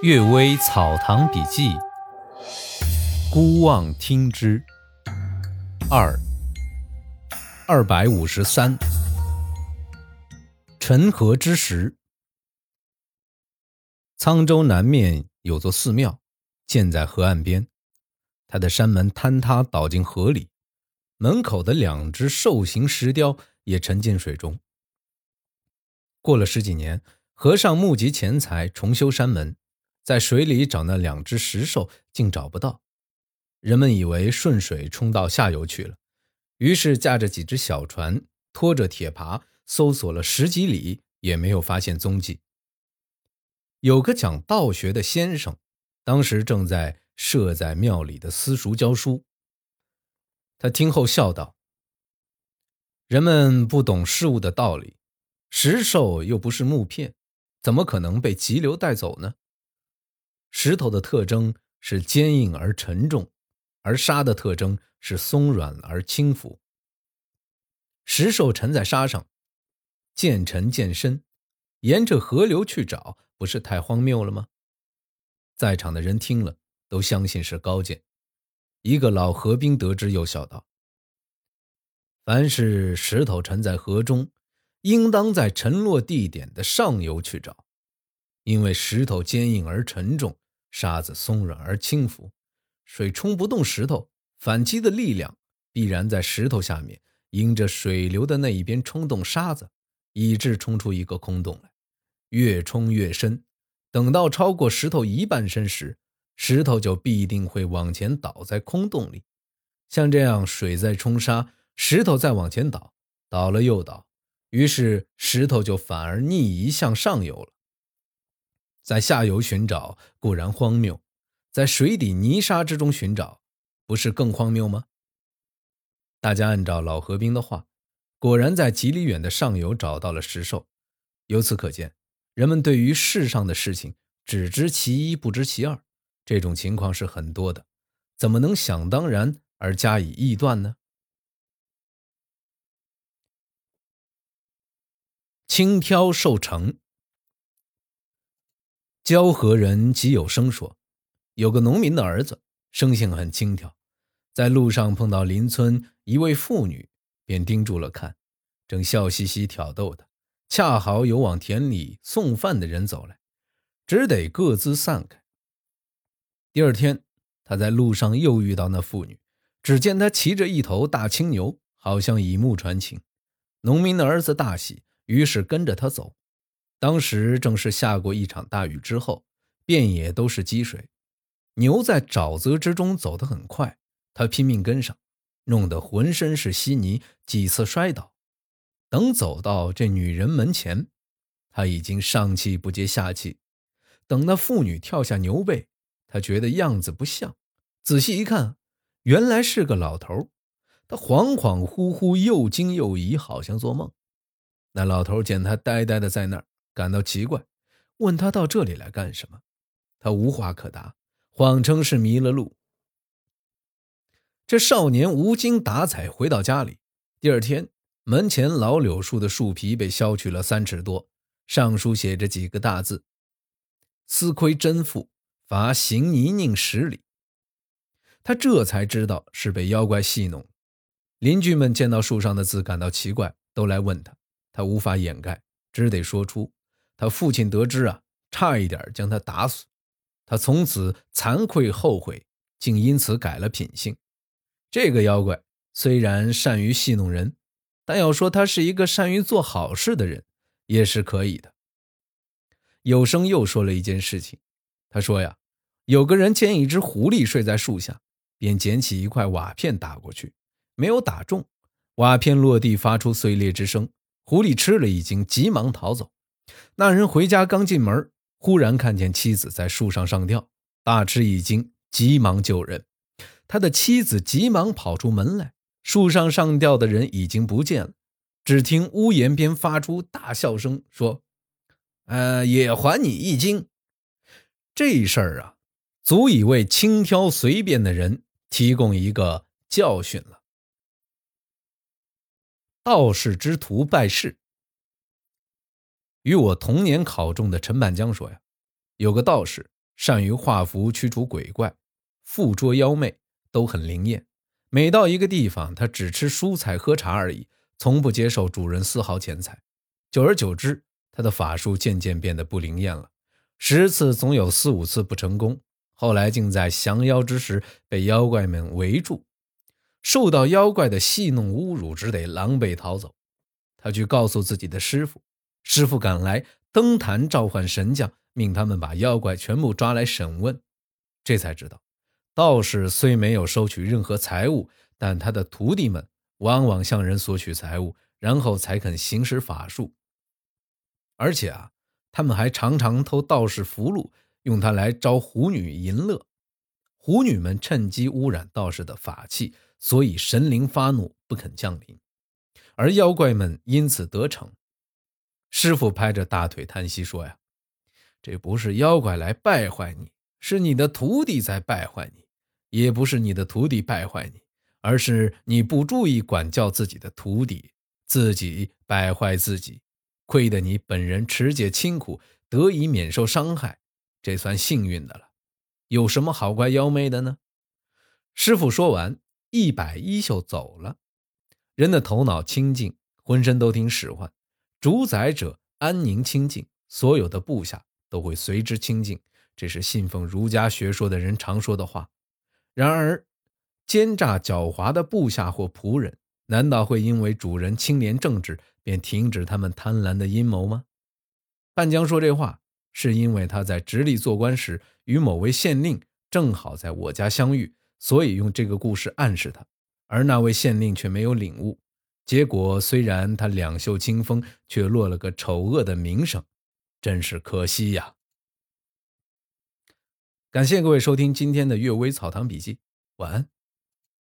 《岳微草堂笔记》孤望听之二二百五十三。陈河之时，沧州南面有座寺庙，建在河岸边，它的山门坍塌倒进河里，门口的两只兽形石雕也沉进水中。过了十几年，和尚募集钱财重修山门。在水里找那两只石兽，竟找不到。人们以为顺水冲到下游去了，于是驾着几只小船，拖着铁耙，搜索了十几里，也没有发现踪迹。有个讲道学的先生，当时正在设在庙里的私塾教书。他听后笑道：“人们不懂事物的道理，石兽又不是木片，怎么可能被急流带走呢？”石头的特征是坚硬而沉重，而沙的特征是松软而轻浮。石兽沉在沙上，渐沉渐深，沿着河流去找，不是太荒谬了吗？在场的人听了，都相信是高见。一个老河兵得知，又笑道：“凡是石头沉在河中，应当在沉落地点的上游去找。”因为石头坚硬而沉重，沙子松软而轻浮，水冲不动石头，反击的力量必然在石头下面，迎着水流的那一边冲动沙子，以致冲出一个空洞来，越冲越深。等到超过石头一半深时，石头就必定会往前倒在空洞里。像这样，水在冲沙，石头再往前倒，倒了又倒，于是石头就反而逆移向上游了。在下游寻找固然荒谬，在水底泥沙之中寻找，不是更荒谬吗？大家按照老河兵的话，果然在几里远的上游找到了石兽。由此可见，人们对于世上的事情只知其一不知其二，这种情况是很多的，怎么能想当然而加以臆断呢？轻挑受成。交河人吉有生说，有个农民的儿子，生性很轻佻，在路上碰到邻村一位妇女，便盯住了看，正笑嘻嘻挑逗他。恰好有往田里送饭的人走来，只得各自散开。第二天，他在路上又遇到那妇女，只见她骑着一头大青牛，好像以目传情。农民的儿子大喜，于是跟着他走。当时正是下过一场大雨之后，遍野都是积水，牛在沼泽之中走得很快，他拼命跟上，弄得浑身是稀泥，几次摔倒。等走到这女人门前，他已经上气不接下气。等那妇女跳下牛背，他觉得样子不像，仔细一看，原来是个老头。他恍恍惚惚，又惊又疑，好像做梦。那老头见他呆呆的在那儿。感到奇怪，问他到这里来干什么？他无话可答，谎称是迷了路。这少年无精打采回到家里，第二天，门前老柳树的树皮被削去了三尺多，上书写着几个大字：“私亏真妇，罚行泥泞十里。”他这才知道是被妖怪戏弄。邻居们见到树上的字感到奇怪，都来问他，他无法掩盖，只得说出。他父亲得知啊，差一点将他打死。他从此惭愧后悔，竟因此改了品性。这个妖怪虽然善于戏弄人，但要说他是一个善于做好事的人，也是可以的。有声又说了一件事情，他说呀，有个人见一只狐狸睡在树下，便捡起一块瓦片打过去，没有打中，瓦片落地发出碎裂之声。狐狸吃了一惊，急忙逃走。那人回家刚进门，忽然看见妻子在树上上吊，大吃一惊，急忙救人。他的妻子急忙跑出门来，树上上吊的人已经不见了。只听屋檐边发出大笑声，说：“呃，也还你一惊。”这事儿啊，足以为轻佻随便的人提供一个教训了。道士之徒拜师。与我同年考中的陈半江说呀，有个道士善于画符驱除鬼怪，附捉妖媚，都很灵验。每到一个地方，他只吃蔬菜喝茶而已，从不接受主人丝毫钱财。久而久之，他的法术渐渐变得不灵验了，十次总有四五次不成功。后来竟在降妖之时被妖怪们围住，受到妖怪的戏弄侮辱，只得狼狈逃走。他去告诉自己的师傅，师傅赶来登坛召唤神将，命他们把妖怪全部抓来审问。这才知道，道士虽没有收取任何财物，但他的徒弟们往往向人索取财物，然后才肯行使法术。而且啊，他们还常常偷道士符箓。用它来招狐女淫乐，狐女们趁机污染道士的法器，所以神灵发怒不肯降临，而妖怪们因此得逞。师傅拍着大腿叹息说：“呀，这不是妖怪来败坏你，是你的徒弟在败坏你；也不是你的徒弟败坏你，而是你不注意管教自己的徒弟，自己败坏自己。亏得你本人持戒清苦，得以免受伤害。”这算幸运的了，有什么好怪妖妹的呢？师傅说完，一摆衣袖走了。人的头脑清净，浑身都听使唤，主宰者安宁清净，所有的部下都会随之清净。这是信奉儒家学说的人常说的话。然而，奸诈狡猾的部下或仆人，难道会因为主人清廉正直便停止他们贪婪的阴谋吗？半江说这话。是因为他在直隶做官时与某位县令正好在我家相遇，所以用这个故事暗示他，而那位县令却没有领悟。结果虽然他两袖清风，却落了个丑恶的名声，真是可惜呀！感谢各位收听今天的《阅微草堂笔记》，晚安。